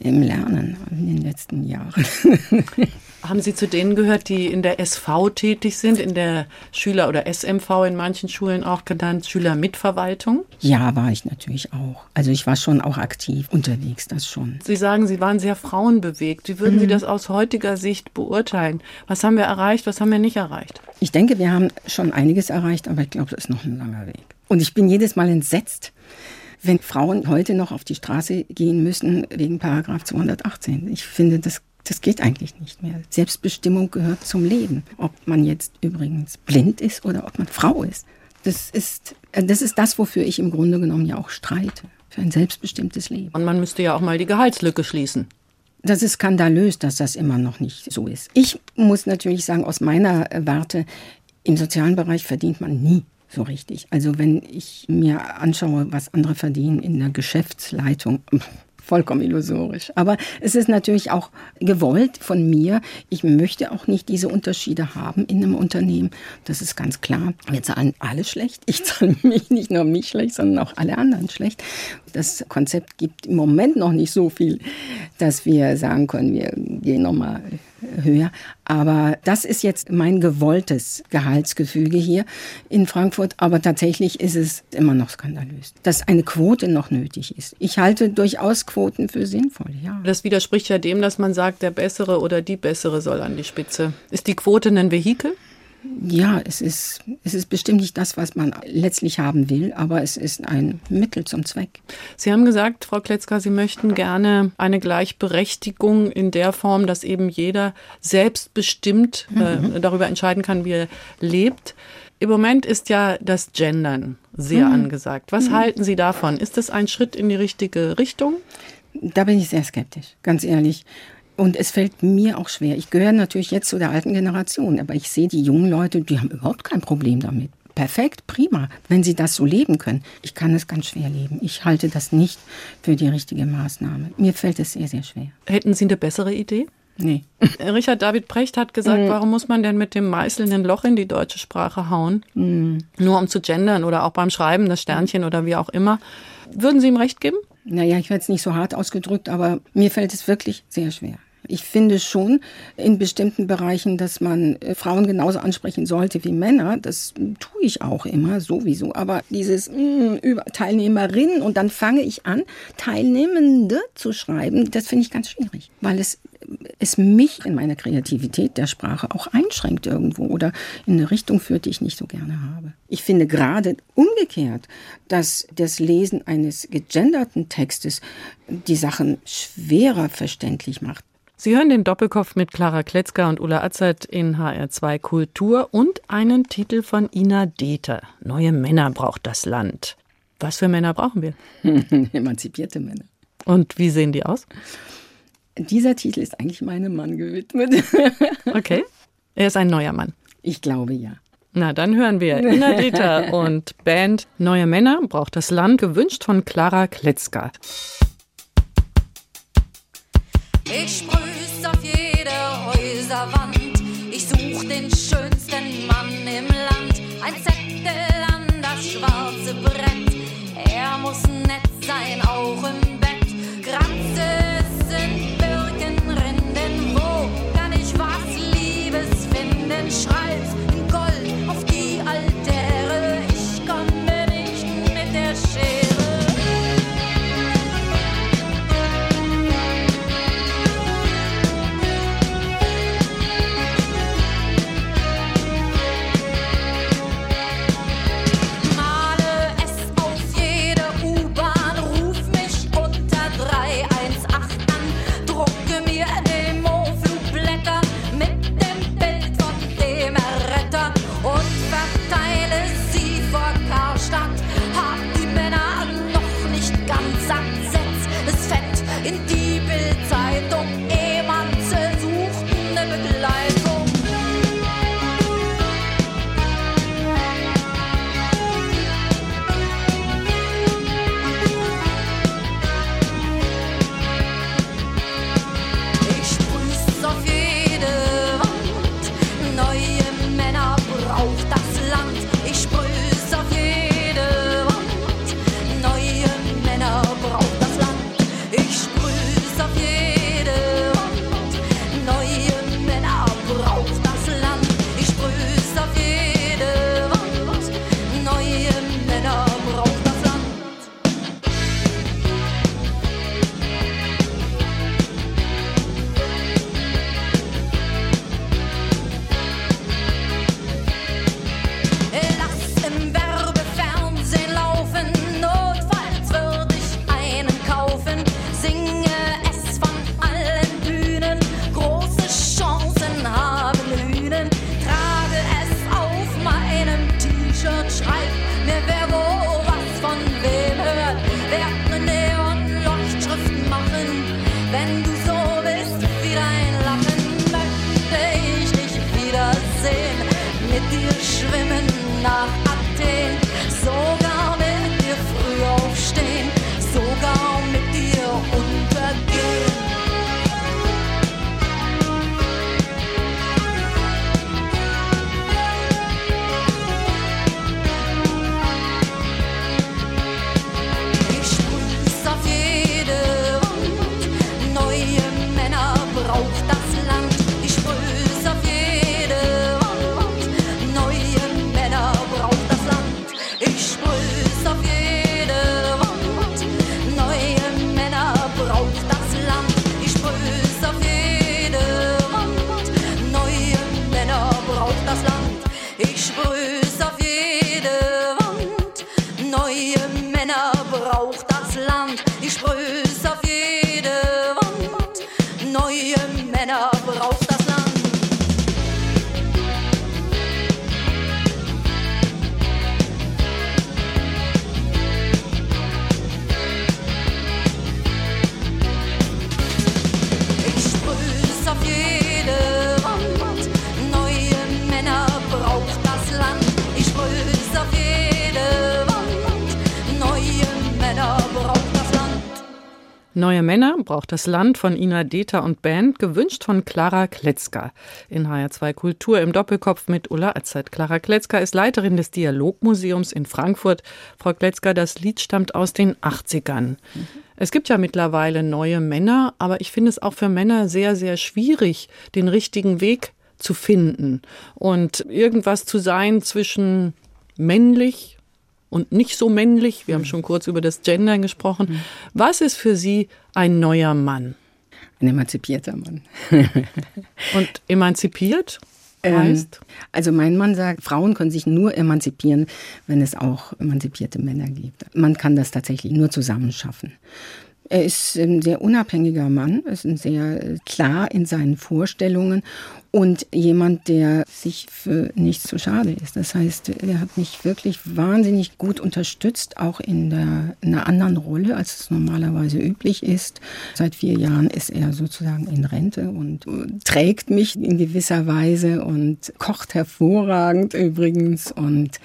im Lernen in den letzten Jahren. Haben Sie zu denen gehört, die in der SV tätig sind, in der Schüler- oder SMV in manchen Schulen auch genannt, Schülermitverwaltung? Ja, war ich natürlich auch. Also ich war schon auch aktiv unterwegs, das schon. Sie sagen, Sie waren sehr frauenbewegt. Wie würden mhm. Sie das aus heutiger Sicht beurteilen? Was haben wir erreicht, was haben wir nicht erreicht? Ich denke, wir haben schon einiges erreicht, aber ich glaube, das ist noch ein langer Weg. Und ich bin jedes Mal entsetzt, wenn Frauen heute noch auf die Straße gehen müssen wegen Paragraph 218. Ich finde, das das geht eigentlich nicht mehr. Selbstbestimmung gehört zum Leben. Ob man jetzt übrigens blind ist oder ob man Frau ist. Das ist, äh, das ist das, wofür ich im Grunde genommen ja auch streite. Für ein selbstbestimmtes Leben. Und man müsste ja auch mal die Gehaltslücke schließen. Das ist skandalös, dass das immer noch nicht so ist. Ich muss natürlich sagen, aus meiner Warte, im sozialen Bereich verdient man nie so richtig. Also wenn ich mir anschaue, was andere verdienen in der Geschäftsleitung, vollkommen illusorisch. Aber es ist natürlich auch gewollt von mir. Ich möchte auch nicht diese Unterschiede haben in einem Unternehmen. Das ist ganz klar. Wir zahlen alle schlecht. Ich zahle mich nicht nur mich schlecht, sondern auch alle anderen schlecht. Das Konzept gibt im Moment noch nicht so viel, dass wir sagen können, wir gehen nochmal höher. Aber das ist jetzt mein gewolltes Gehaltsgefüge hier in Frankfurt. Aber tatsächlich ist es immer noch skandalös, dass eine Quote noch nötig ist. Ich halte durchaus Quoten für sinnvoll, ja. Das widerspricht ja dem, dass man sagt, der Bessere oder die Bessere soll an die Spitze. Ist die Quote ein Vehikel? Ja, es ist, es ist bestimmt nicht das, was man letztlich haben will, aber es ist ein Mittel zum Zweck. Sie haben gesagt, Frau Kletzka, Sie möchten gerne eine Gleichberechtigung in der Form, dass eben jeder selbstbestimmt äh, mhm. darüber entscheiden kann, wie er lebt. Im Moment ist ja das Gendern sehr mhm. angesagt. Was mhm. halten Sie davon? Ist das ein Schritt in die richtige Richtung? Da bin ich sehr skeptisch, ganz ehrlich. Und es fällt mir auch schwer. Ich gehöre natürlich jetzt zu der alten Generation, aber ich sehe die jungen Leute, die haben überhaupt kein Problem damit. Perfekt, prima, wenn sie das so leben können. Ich kann es ganz schwer leben. Ich halte das nicht für die richtige Maßnahme. Mir fällt es sehr, sehr schwer. Hätten Sie eine bessere Idee? Nee. Richard David Precht hat gesagt, mm. warum muss man denn mit dem meißelnden Loch in die deutsche Sprache hauen? Mm. Nur um zu gendern oder auch beim Schreiben das Sternchen oder wie auch immer. Würden Sie ihm recht geben? Naja, ich werde es nicht so hart ausgedrückt, aber mir fällt es wirklich sehr schwer. Ich finde schon in bestimmten Bereichen, dass man äh, Frauen genauso ansprechen sollte wie Männer. Das tue ich auch immer sowieso. Aber dieses mh, mm, über Teilnehmerinnen und dann fange ich an, Teilnehmende zu schreiben, das finde ich ganz schwierig, weil es es mich in meiner Kreativität der Sprache auch einschränkt irgendwo oder in eine Richtung führt, die ich nicht so gerne habe. Ich finde gerade umgekehrt, dass das Lesen eines gegenderten Textes die Sachen schwerer verständlich macht. Sie hören den Doppelkopf mit Clara Kletzger und Ulla Azert in HR2 Kultur und einen Titel von Ina Deter. Neue Männer braucht das Land. Was für Männer brauchen wir? Emanzipierte Männer. Und wie sehen die aus? Dieser Titel ist eigentlich meinem Mann gewidmet. Okay. Er ist ein neuer Mann. Ich glaube ja. Na, dann hören wir Ina Dieter und Band Neue Männer braucht das Land, gewünscht von Clara Kletzka. Ich sprüh's auf jede Häuserwand. Ich such den schönsten Mann im Land. Ein Zettel an das schwarze Brett. Er muss nett sein, auch im Bett. Granze sind Birkenrinden. Wo kann ich was Liebes finden? Schreib's Neue Männer braucht das Land von Ina Deta und Band, gewünscht von Clara Kletzka. In HR2 Kultur im Doppelkopf mit Ulla Azad. Clara Kletzka ist Leiterin des Dialogmuseums in Frankfurt. Frau Kletzka, das Lied stammt aus den 80ern. Es gibt ja mittlerweile neue Männer, aber ich finde es auch für Männer sehr, sehr schwierig, den richtigen Weg zu finden und irgendwas zu sein zwischen männlich und nicht so männlich. Wir haben schon kurz über das Gendern gesprochen. Was ist für Sie ein neuer Mann? Ein emanzipierter Mann. Und emanzipiert Ähm, heißt? Also mein Mann sagt, Frauen können sich nur emanzipieren, wenn es auch emanzipierte Männer gibt. Man kann das tatsächlich nur zusammen schaffen. Er ist ein sehr unabhängiger Mann, ist ein sehr äh, klar in seinen Vorstellungen und jemand, der sich für nichts zu schade ist. Das heißt, er hat mich wirklich wahnsinnig gut unterstützt, auch in, der, in einer anderen Rolle, als es normalerweise üblich ist. Seit vier Jahren ist er sozusagen in Rente und trägt mich in gewisser Weise und kocht hervorragend übrigens und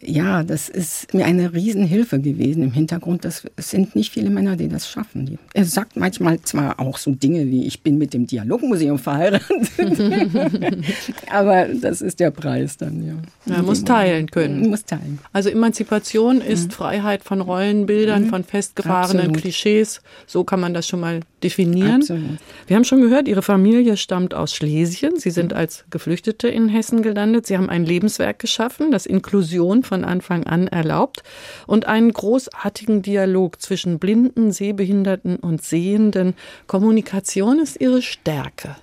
ja, das ist mir eine Riesenhilfe gewesen im Hintergrund. Das sind nicht viele Männer, die das schaffen. Er sagt manchmal zwar auch so Dinge wie, ich bin mit dem Dialogmuseum verheiratet, aber das ist der Preis dann, ja. Er muss teilen können. Muss teilen. Also Emanzipation ist mhm. Freiheit von Rollenbildern, mhm. von festgefahrenen Absolut. Klischees. So kann man das schon mal definieren. Absolut. Wir haben schon gehört, Ihre Familie stammt aus Schlesien. Sie sind als Geflüchtete in Hessen gelandet. Sie haben ein Lebenswerk geschaffen, das Inklusion von Anfang an erlaubt und einen großartigen Dialog zwischen Blinden, Sehbehinderten und Sehenden. Kommunikation ist ihre Stärke.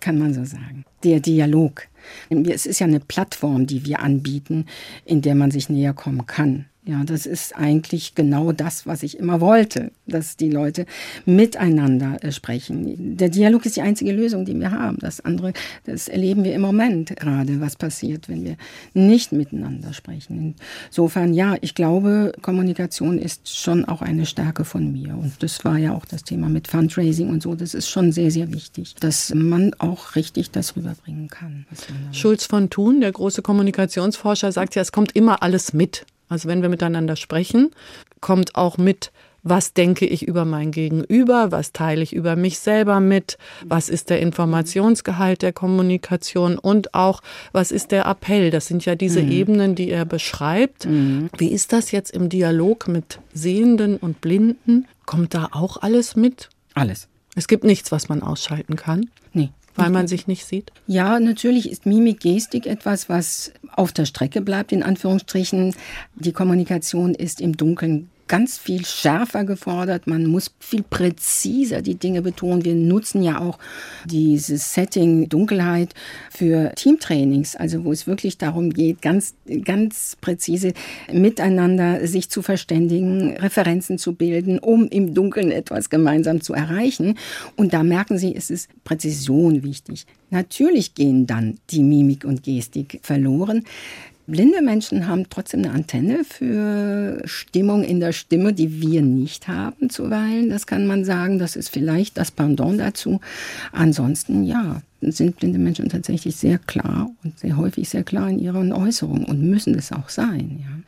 Kann man so sagen. Der Dialog. Es ist ja eine Plattform, die wir anbieten, in der man sich näher kommen kann. Ja, das ist eigentlich genau das, was ich immer wollte, dass die Leute miteinander äh, sprechen. Der Dialog ist die einzige Lösung, die wir haben. Das andere, das erleben wir im Moment gerade, was passiert, wenn wir nicht miteinander sprechen. Insofern, ja, ich glaube, Kommunikation ist schon auch eine Stärke von mir. Und das war ja auch das Thema mit Fundraising und so. Das ist schon sehr, sehr wichtig, dass man auch richtig das rüberbringen kann. Schulz von Thun, der große Kommunikationsforscher, sagt ja, es kommt immer alles mit. Also wenn wir miteinander sprechen, kommt auch mit, was denke ich über mein Gegenüber, was teile ich über mich selber mit, was ist der Informationsgehalt der Kommunikation und auch, was ist der Appell. Das sind ja diese mhm. Ebenen, die er beschreibt. Mhm. Wie ist das jetzt im Dialog mit Sehenden und Blinden? Kommt da auch alles mit? Alles. Es gibt nichts, was man ausschalten kann? Nee. Weil man sich nicht sieht? Ja, natürlich ist Mimik, Gestik etwas, was auf der Strecke bleibt, in Anführungsstrichen. Die Kommunikation ist im Dunkeln ganz viel schärfer gefordert. Man muss viel präziser die Dinge betonen. Wir nutzen ja auch dieses Setting Dunkelheit für Teamtrainings, also wo es wirklich darum geht, ganz, ganz präzise miteinander sich zu verständigen, Referenzen zu bilden, um im Dunkeln etwas gemeinsam zu erreichen. Und da merken Sie, es ist Präzision wichtig. Natürlich gehen dann die Mimik und Gestik verloren. Blinde Menschen haben trotzdem eine Antenne für Stimmung in der Stimme, die wir nicht haben zuweilen. Das kann man sagen. Das ist vielleicht das Pendant dazu. Ansonsten, ja, sind blinde Menschen tatsächlich sehr klar und sehr häufig sehr klar in ihren Äußerungen und müssen es auch sein. Ja.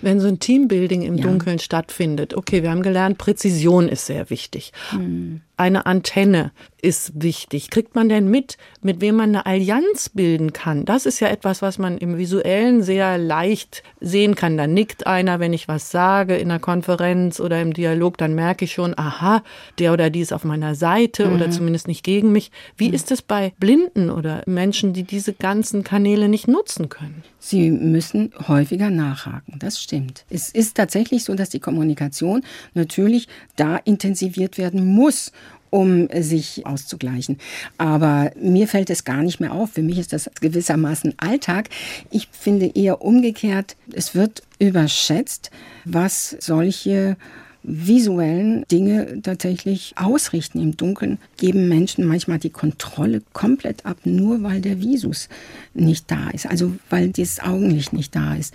Wenn so ein Teambuilding im ja. Dunkeln stattfindet, okay, wir haben gelernt, Präzision ist sehr wichtig. Hm. Eine Antenne ist wichtig. Kriegt man denn mit, mit wem man eine Allianz bilden kann? Das ist ja etwas, was man im Visuellen sehr leicht sehen kann. Da nickt einer, wenn ich was sage in einer Konferenz oder im Dialog, dann merke ich schon, aha, der oder die ist auf meiner Seite mhm. oder zumindest nicht gegen mich. Wie mhm. ist es bei Blinden oder Menschen, die diese ganzen Kanäle nicht nutzen können? Sie müssen häufiger nachhaken, das stimmt. Es ist tatsächlich so, dass die Kommunikation natürlich da intensiviert werden muss um sich auszugleichen. Aber mir fällt es gar nicht mehr auf. Für mich ist das gewissermaßen Alltag. Ich finde eher umgekehrt, es wird überschätzt, was solche visuellen Dinge tatsächlich ausrichten im Dunkeln, geben Menschen manchmal die Kontrolle komplett ab, nur weil der Visus nicht da ist, also weil das Augenlicht nicht da ist.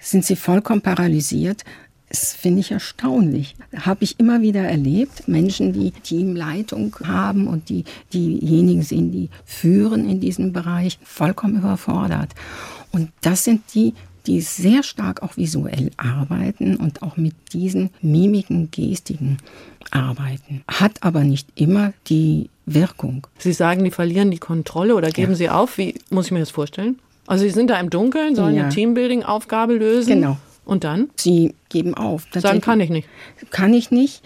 Sind sie vollkommen paralysiert, das finde ich erstaunlich. Habe ich immer wieder erlebt. Menschen, die Teamleitung haben und die diejenigen sind, die führen in diesem Bereich, vollkommen überfordert. Und das sind die, die sehr stark auch visuell arbeiten und auch mit diesen Mimiken, Gestiken arbeiten. Hat aber nicht immer die Wirkung. Sie sagen, die verlieren die Kontrolle oder geben ja. sie auf. Wie muss ich mir das vorstellen? Also Sie sind da im Dunkeln, sollen ja. eine Teambuilding-Aufgabe lösen. Genau. Und dann? Sie geben auf. Sagen kann ich nicht. Kann ich nicht,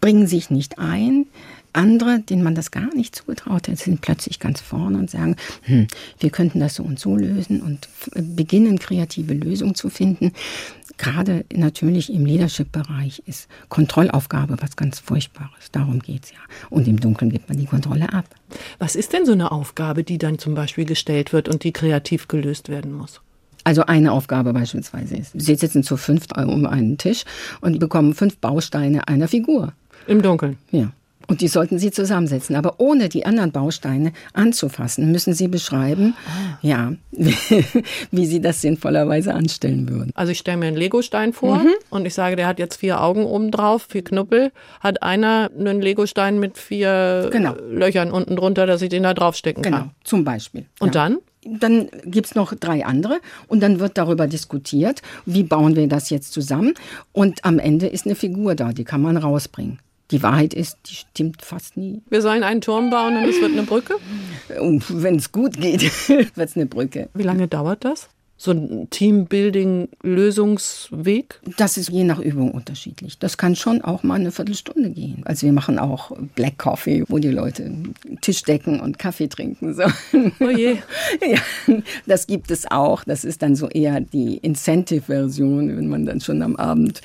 bringen sich nicht ein. Andere, denen man das gar nicht zugetraut hat, sind plötzlich ganz vorne und sagen, hm, wir könnten das so und so lösen und beginnen kreative Lösungen zu finden. Gerade natürlich im Leadership-Bereich ist Kontrollaufgabe was ganz Furchtbares. Darum geht es ja. Und im Dunkeln gibt man die Kontrolle ab. Was ist denn so eine Aufgabe, die dann zum Beispiel gestellt wird und die kreativ gelöst werden muss? Also eine Aufgabe beispielsweise ist, Sie sitzen zu fünft um einen Tisch und bekommen fünf Bausteine einer Figur. Im Dunkeln. Ja. Und die sollten Sie zusammensetzen. Aber ohne die anderen Bausteine anzufassen, müssen Sie beschreiben, ah. ja, wie Sie das sinnvollerweise anstellen würden. Also ich stelle mir einen Legostein vor mhm. und ich sage, der hat jetzt vier Augen oben drauf, vier Knuppel. Hat einer einen Legostein mit vier genau. Löchern unten drunter, dass ich den da draufstecken genau, kann? Genau, zum Beispiel. Und ja. dann? Dann gibt es noch drei andere und dann wird darüber diskutiert, wie bauen wir das jetzt zusammen. Und am Ende ist eine Figur da, die kann man rausbringen. Die Wahrheit ist, die stimmt fast nie. Wir sollen einen Turm bauen und es wird eine Brücke? Wenn es gut geht, wird es eine Brücke. Wie lange dauert das? So ein Teambuilding-Lösungsweg? Das ist je nach Übung unterschiedlich. Das kann schon auch mal eine Viertelstunde gehen. Also wir machen auch Black Coffee, wo die Leute Tisch decken und Kaffee trinken. So. Oh je. Ja, das gibt es auch. Das ist dann so eher die Incentive-Version, wenn man dann schon am Abend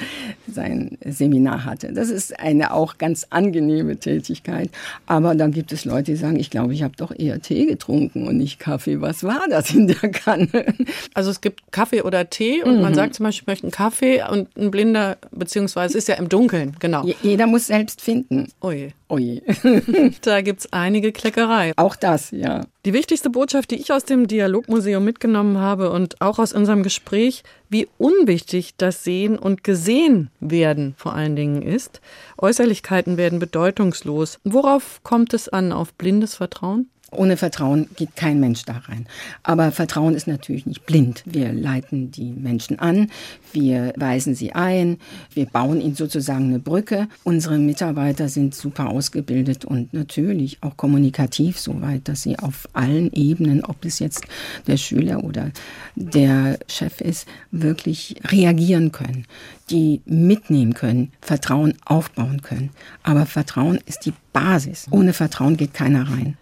sein Seminar hatte. Das ist eine auch ganz angenehme Tätigkeit. Aber dann gibt es Leute, die sagen, ich glaube, ich habe doch eher Tee getrunken und nicht Kaffee. Was war das in der Kanne? Also also es gibt Kaffee oder Tee und mhm. man sagt zum Beispiel, ich möchte einen Kaffee und ein Blinder, beziehungsweise ist ja im Dunkeln, genau. Jeder muss selbst finden. Oje. Oje. da gibt es einige Kleckerei. Auch das, ja. Die wichtigste Botschaft, die ich aus dem Dialogmuseum mitgenommen habe und auch aus unserem Gespräch, wie unwichtig das Sehen und Gesehen werden vor allen Dingen ist. Äußerlichkeiten werden bedeutungslos. Worauf kommt es an? Auf blindes Vertrauen? Ohne Vertrauen geht kein Mensch da rein. Aber Vertrauen ist natürlich nicht blind. Wir leiten die Menschen an, wir weisen sie ein, wir bauen ihnen sozusagen eine Brücke. Unsere Mitarbeiter sind super ausgebildet und natürlich auch kommunikativ so weit, dass sie auf allen Ebenen, ob es jetzt der Schüler oder der Chef ist, wirklich reagieren können, die mitnehmen können, Vertrauen aufbauen können. Aber Vertrauen ist die Basis. Ohne Vertrauen geht keiner rein.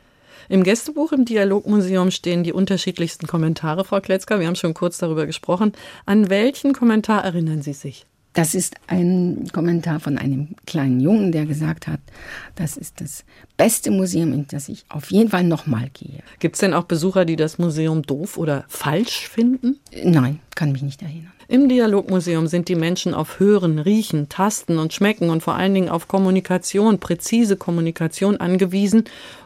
Im Gästebuch im Dialogmuseum stehen die unterschiedlichsten Kommentare, Frau Kletzka. Wir haben schon kurz darüber gesprochen. An welchen Kommentar erinnern Sie sich? Das ist ein Kommentar von einem kleinen Jungen, der gesagt hat, das ist das beste Museum, in das ich auf jeden Fall nochmal gehe. Gibt es denn auch Besucher, die das Museum doof oder falsch finden? Nein, kann mich nicht erinnern. Im Dialogmuseum sind die Menschen auf Hören, Riechen, Tasten und Schmecken und vor allen Dingen auf Kommunikation, präzise Kommunikation angewiesen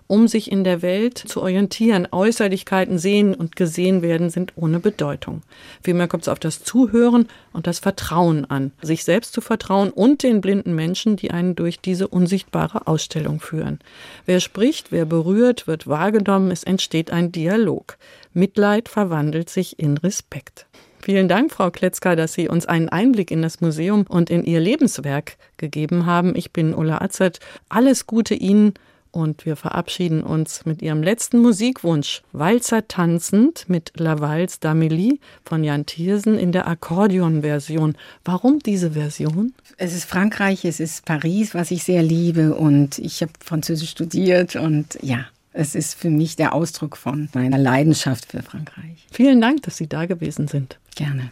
um sich in der Welt zu orientieren. Äußerlichkeiten sehen und gesehen werden sind ohne Bedeutung. Vielmehr kommt es auf das Zuhören und das Vertrauen an, sich selbst zu vertrauen und den blinden Menschen, die einen durch diese unsichtbare Ausstellung führen. Wer spricht, wer berührt, wird wahrgenommen, es entsteht ein Dialog. Mitleid verwandelt sich in Respekt. Vielen Dank, Frau Kletzka, dass Sie uns einen Einblick in das Museum und in Ihr Lebenswerk gegeben haben. Ich bin Ulla Atzert. Alles Gute Ihnen und wir verabschieden uns mit ihrem letzten Musikwunsch, Walzer tanzend mit Lavals d'Amélie von Jan Thiersen in der Akkordeon-Version. Warum diese Version? Es ist Frankreich, es ist Paris, was ich sehr liebe und ich habe Französisch studiert und ja, es ist für mich der Ausdruck von meiner Leidenschaft für Frankreich. Vielen Dank, dass Sie da gewesen sind. Gerne.